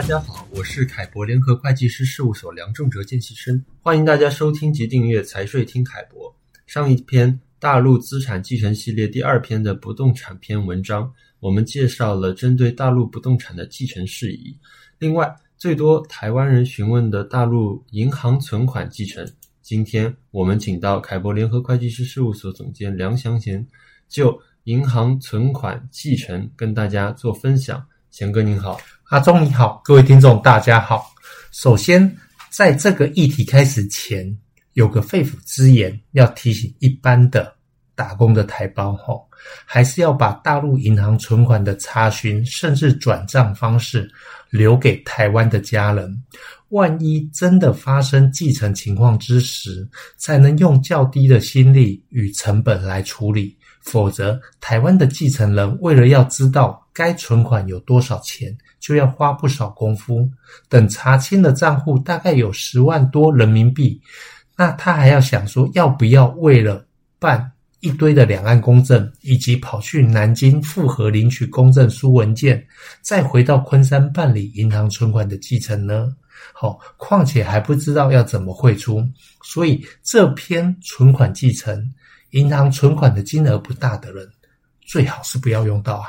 大家好，我是凯博联合会计师事务所梁仲哲见习生，欢迎大家收听及订阅财税听凯博。上一篇大陆资产继承系列第二篇的不动产篇文章，我们介绍了针对大陆不动产的继承事宜。另外，最多台湾人询问的大陆银行存款继承，今天我们请到凯博联合会计师事务所总监梁祥贤就银行存款继承跟大家做分享。贤哥您好，阿忠你好，各位听众大家好。首先，在这个议题开始前，有个肺腑之言要提醒一般的打工的台胞吼，还是要把大陆银行存款的查询甚至转账方式留给台湾的家人。万一真的发生继承情况之时，才能用较低的心力与成本来处理。否则，台湾的继承人为了要知道该存款有多少钱，就要花不少功夫。等查清的账户大概有十万多人民币，那他还要想说要不要为了办一堆的两岸公证，以及跑去南京复核领取公证书文件，再回到昆山办理银行存款的继承呢？好，况且还不知道要怎么汇出，所以这篇存款继承。银行存款的金额不大的人，最好是不要用到啊。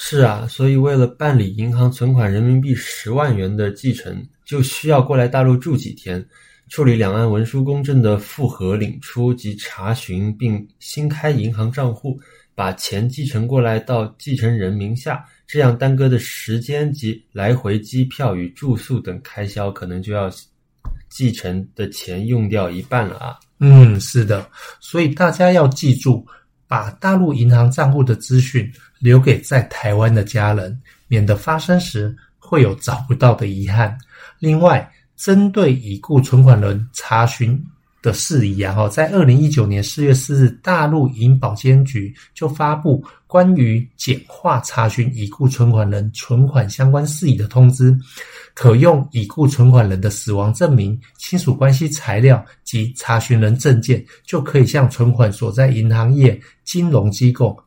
是啊，所以为了办理银行存款人民币十万元的继承，就需要过来大陆住几天，处理两岸文书公证的复核领出及查询，并新开银行账户，把钱继承过来到继承人名下，这样耽搁的时间及来回机票与住宿等开销，可能就要继承的钱用掉一半了啊。嗯，是的，所以大家要记住，把大陆银行账户的资讯留给在台湾的家人，免得发生时会有找不到的遗憾。另外，针对已故存款人查询的事宜啊，哈，在二零一九年四月四日，大陆银保监局就发布关于简化查询已故存款人存款相关事宜的通知，可用已故存款人的死亡证明、亲属关系材料及查询人证件，就可以向存款所在银行业金融机构。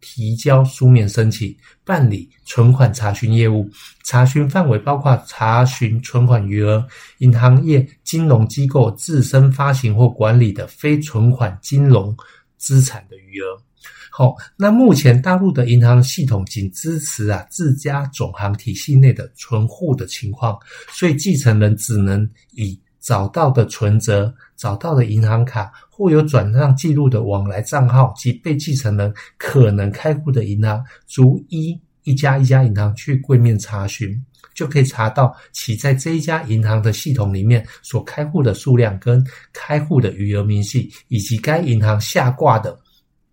提交书面申请，办理存款查询业务。查询范围包括查询存款余额、银行业金融机构自身发行或管理的非存款金融资产的余额。好，那目前大陆的银行系统仅支持啊自家总行体系内的存户的情况，所以继承人只能以找到的存折、找到的银行卡。或有转账记录的往来账号及被继承人可能开户的银行，逐一一家一家银行去柜面查询，就可以查到其在这一家银行的系统里面所开户的数量跟开户的余额明细，以及该银行下挂的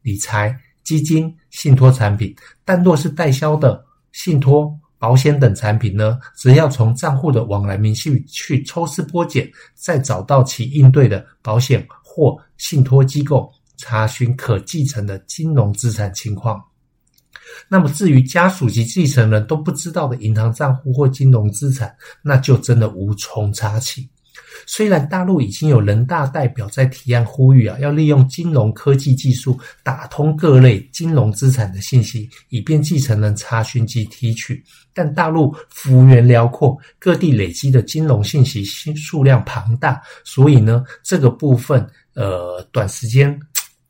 理财、基金、信托产品。但若是代销的信托、保险等产品呢，只要从账户的往来明细去抽丝剥茧，再找到其应对的保险。或信托机构查询可继承的金融资产情况。那么，至于家属及继承人都不知道的银行账户或金融资产，那就真的无从查起。虽然大陆已经有人大代表在提案呼吁啊，要利用金融科技技术打通各类金融资产的信息，以便继承人查询及提取，但大陆幅员辽阔，各地累积的金融信息数量庞大，所以呢，这个部分。呃，短时间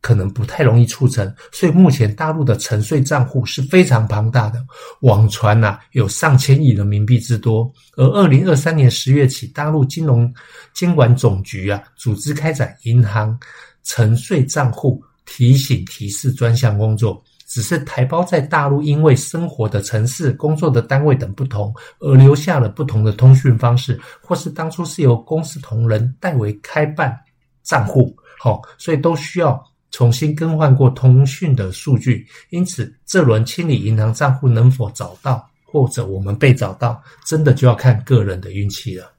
可能不太容易促成，所以目前大陆的沉睡账户是非常庞大的，网传呐、啊、有上千亿人民币之多。而二零二三年十月起，大陆金融监管总局啊组织开展银行沉睡账户提醒提示专项工作。只是台胞在大陆因为生活的城市、工作的单位等不同，而留下了不同的通讯方式，或是当初是由公司同仁代为开办。账户好，所以都需要重新更换过通讯的数据，因此这轮清理银行账户能否找到，或者我们被找到，真的就要看个人的运气了。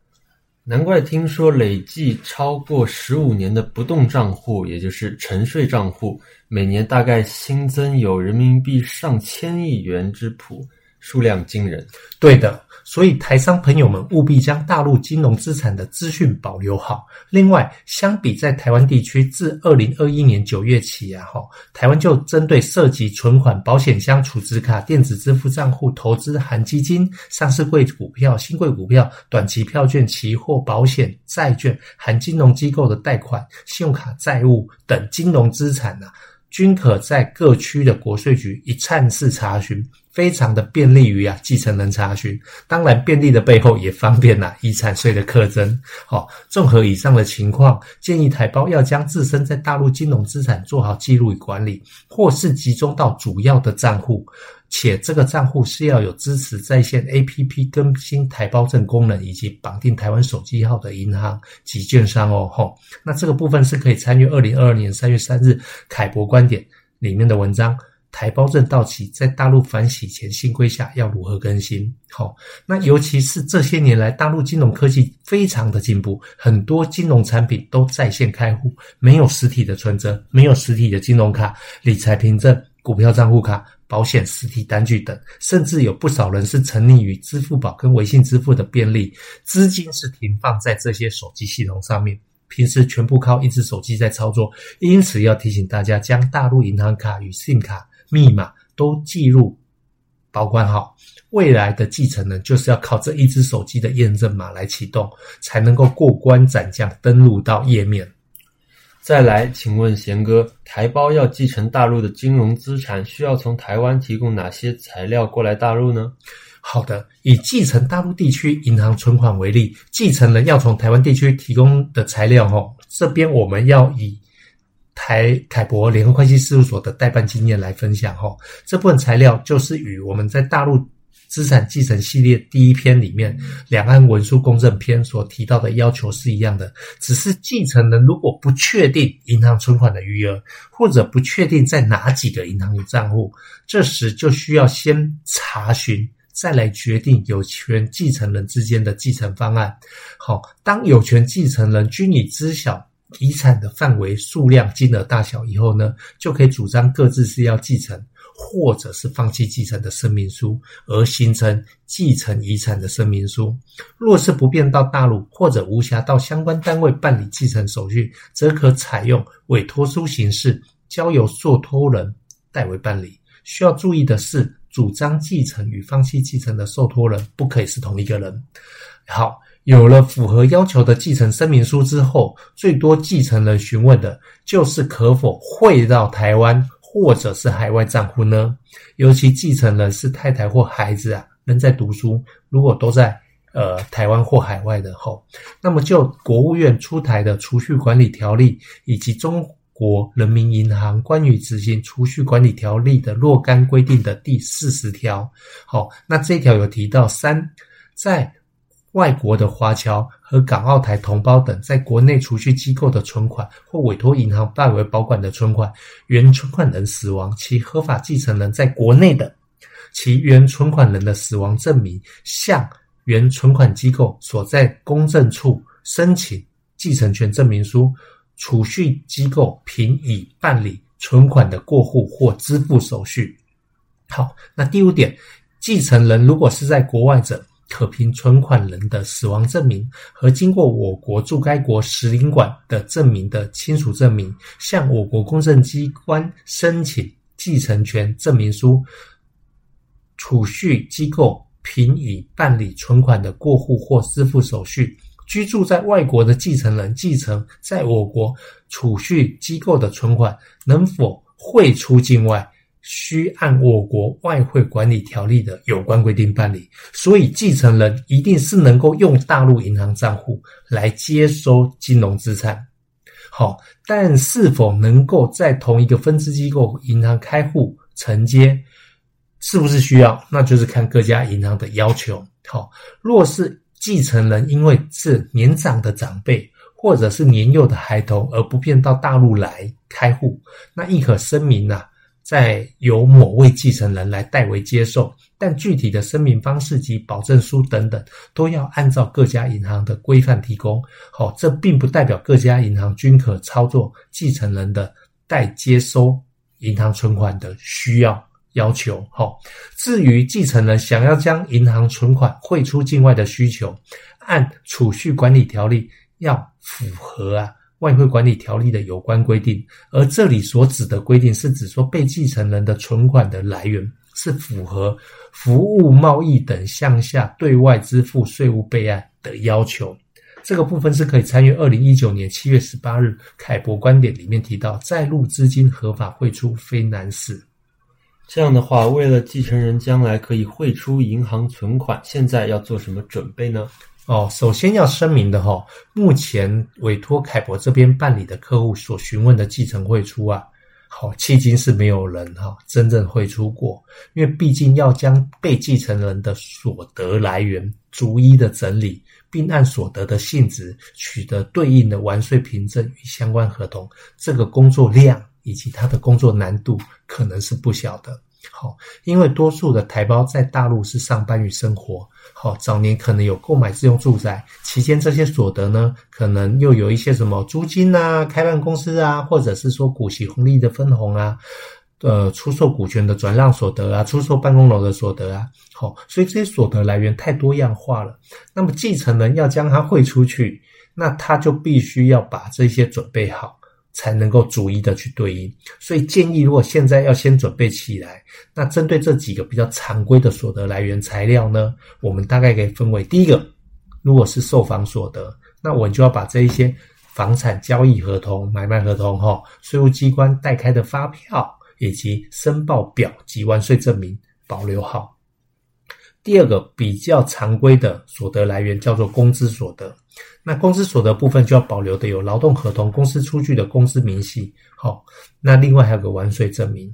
难怪听说累计超过十五年的不动账户，也就是沉睡账户，每年大概新增有人民币上千亿元之谱。数量惊人。对的。所以，台商朋友们务必将大陆金融资产的资讯保留好。另外，相比在台湾地区，自二零二一年九月起啊，哈，台湾就针对涉及存款、保险箱、储值卡、电子支付账户、投资含基金、上市柜股票、新贵股票、短期票券、期货、保险、债券、含金融机构的贷款、信用卡债务等金融资产啊，均可在各区的国税局一站式查询。非常的便利于啊继承人查询，当然便利的背后也方便了、啊、遗产税的课征。好、哦，综合以上的情况，建议台胞要将自身在大陆金融资产做好记录与管理，或是集中到主要的账户，且这个账户是要有支持在线 APP 更新台胞证功能以及绑定台湾手机号的银行及券商哦。吼、那这个部分是可以参阅二零二二年三月三日凯博观点里面的文章。台胞证到期，在大陆反洗钱新规下要如何更新？好，那尤其是这些年来，大陆金融科技非常的进步，很多金融产品都在线开户，没有实体的存折，没有实体的金融卡、理财凭证、股票账户卡、保险实体单据等，甚至有不少人是沉溺于支付宝跟微信支付的便利，资金是停放在这些手机系统上面。平时全部靠一只手机在操作，因此要提醒大家，将大陆银行卡与 SIM 卡密码都记录保管好。未来的继承人就是要靠这一只手机的验证码来启动，才能够过关斩将登录到页面。再来，请问贤哥，台胞要继承大陆的金融资产，需要从台湾提供哪些材料过来大陆呢？好的，以继承大陆地区银行存款为例，继承人要从台湾地区提供的材料，吼，这边我们要以台凯博联合会计事务所的代办经验来分享，吼，这部分材料就是与我们在大陆资产继承系列第一篇里面《两岸文书公证篇》所提到的要求是一样的，只是继承人如果不确定银行存款的余额，或者不确定在哪几个银行有账户，这时就需要先查询。再来决定有权继承人之间的继承方案。好，当有权继承人均已知晓遗产的范围、数量、金额大小以后呢，就可以主张各自是要继承，或者是放弃继承的声明书，而形成继承遗产的声明书。若是不便到大陆，或者无暇到相关单位办理继承手续，则可采用委托书形式，交由受托人代为办理。需要注意的是，主张继承与放弃继承的受托人不可以是同一个人。好，有了符合要求的继承声明书之后，最多继承人询问的就是可否汇到台湾或者是海外账户呢？尤其继承人是太太或孩子啊，仍在读书，如果都在呃台湾或海外的后，那么就国务院出台的储蓄管理条例以及中。国人民银行关于执行储蓄管理条例的若干规定的第四十条，好，那这条有提到三，在外国的华侨和港澳台同胞等，在国内储蓄机构的存款或委托银行代为保管的存款，原存款人死亡，其合法继承人在国内的，其原存款人的死亡证明，向原存款机构所在公证处申请继承权证明书。储蓄机构凭已办理存款的过户或支付手续。好，那第五点，继承人如果是在国外者，可凭存款人的死亡证明和经过我国驻该国使领馆的证明的亲属证明，向我国公证机关申请继承权证明书。储蓄机构凭以办理存款的过户或支付手续。居住在外国的继承人继承在我国储蓄机构的存款，能否汇出境外，需按我国外汇管理条例的有关规定办理。所以，继承人一定是能够用大陆银行账户来接收金融资产。好，但是否能够在同一个分支机构银行开户承接，是不是需要？那就是看各家银行的要求。好，若是。继承人因为是年长的长辈或者是年幼的孩童而不便到大陆来开户，那亦可声明啊，再由某位继承人来代为接受，但具体的声明方式及保证书等等都要按照各家银行的规范提供。好，这并不代表各家银行均可操作继承人的代接收银行存款的需要要求。好，至于继承人想要将银行存款汇出境外的需求，按储蓄管理条例要符合啊外汇管理条例的有关规定。而这里所指的规定是指说被继承人的存款的来源是符合服务贸易等项下对外支付税务备案的要求。这个部分是可以参与二零一九年七月十八日凯博观点里面提到，在陆资金合法汇出非难事。这样的话，为了继承人将来可以汇出银行存款，现在要做什么准备呢？哦，首先要声明的哈，目前委托凯博这边办理的客户所询问的继承汇出啊，好，迄今是没有人哈真正汇出过，因为毕竟要将被继承人的所得来源逐一的整理。并按所得的性质取得对应的完税凭证与相关合同，这个工作量以及它的工作难度可能是不小的。好，因为多数的台胞在大陆是上班与生活，好，早年可能有购买自用住宅，期间这些所得呢，可能又有一些什么租金啊、开办公司啊，或者是说股息红利的分红啊。呃，出售股权的转让所得啊，出售办公楼的所得啊，好、所以这些所得来源太多样化了。那么继承人要将它汇出去，那他就必须要把这些准备好，才能够逐一的去对应。所以建议，如果现在要先准备起来，那针对这几个比较常规的所得来源材料呢，我们大概可以分为第一个，如果是售房所得，那我们就要把这一些房产交易合同、买卖合同，哈、税务机关代开的发票。以及申报表及完税证明保留好。第二个比较常规的所得来源叫做工资所得，那工资所得部分就要保留的有劳动合同、公司出具的工资明细。好，那另外还有个完税证明。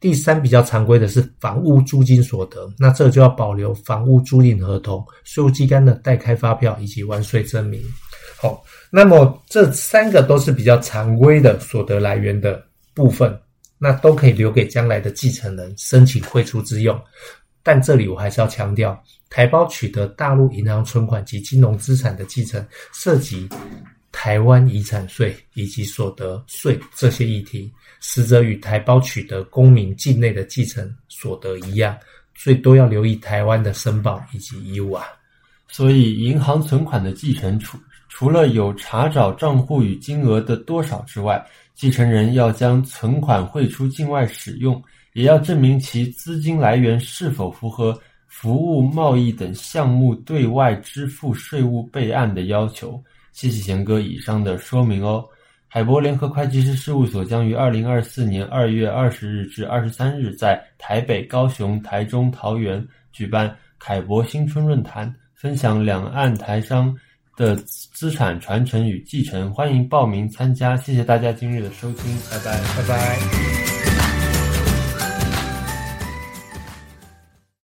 第三比较常规的是房屋租金所得，那这就要保留房屋租赁合同、税务机关的代开发票以及完税证明。好，那么这三个都是比较常规的所得来源的部分。那都可以留给将来的继承人申请汇出之用，但这里我还是要强调，台胞取得大陆银行存款及金融资产的继承，涉及台湾遗产税以及所得税这些议题，实则与台胞取得公民境内的继承所得一样，所以都要留意台湾的申报以及义务啊。所以，银行存款的继承除除了有查找账户与金额的多少之外，继承人要将存款汇出境外使用，也要证明其资金来源是否符合服务贸易等项目对外支付税务备案的要求。谢谢贤哥以上的说明哦。海博联合会计师事务所将于二零二四年二月二十日至二十三日在台北、高雄、台中、桃园举办凯博新春论坛，分享两岸台商的资产传承与继承，欢迎报名参加。谢谢大家今日的收听，拜拜，拜拜。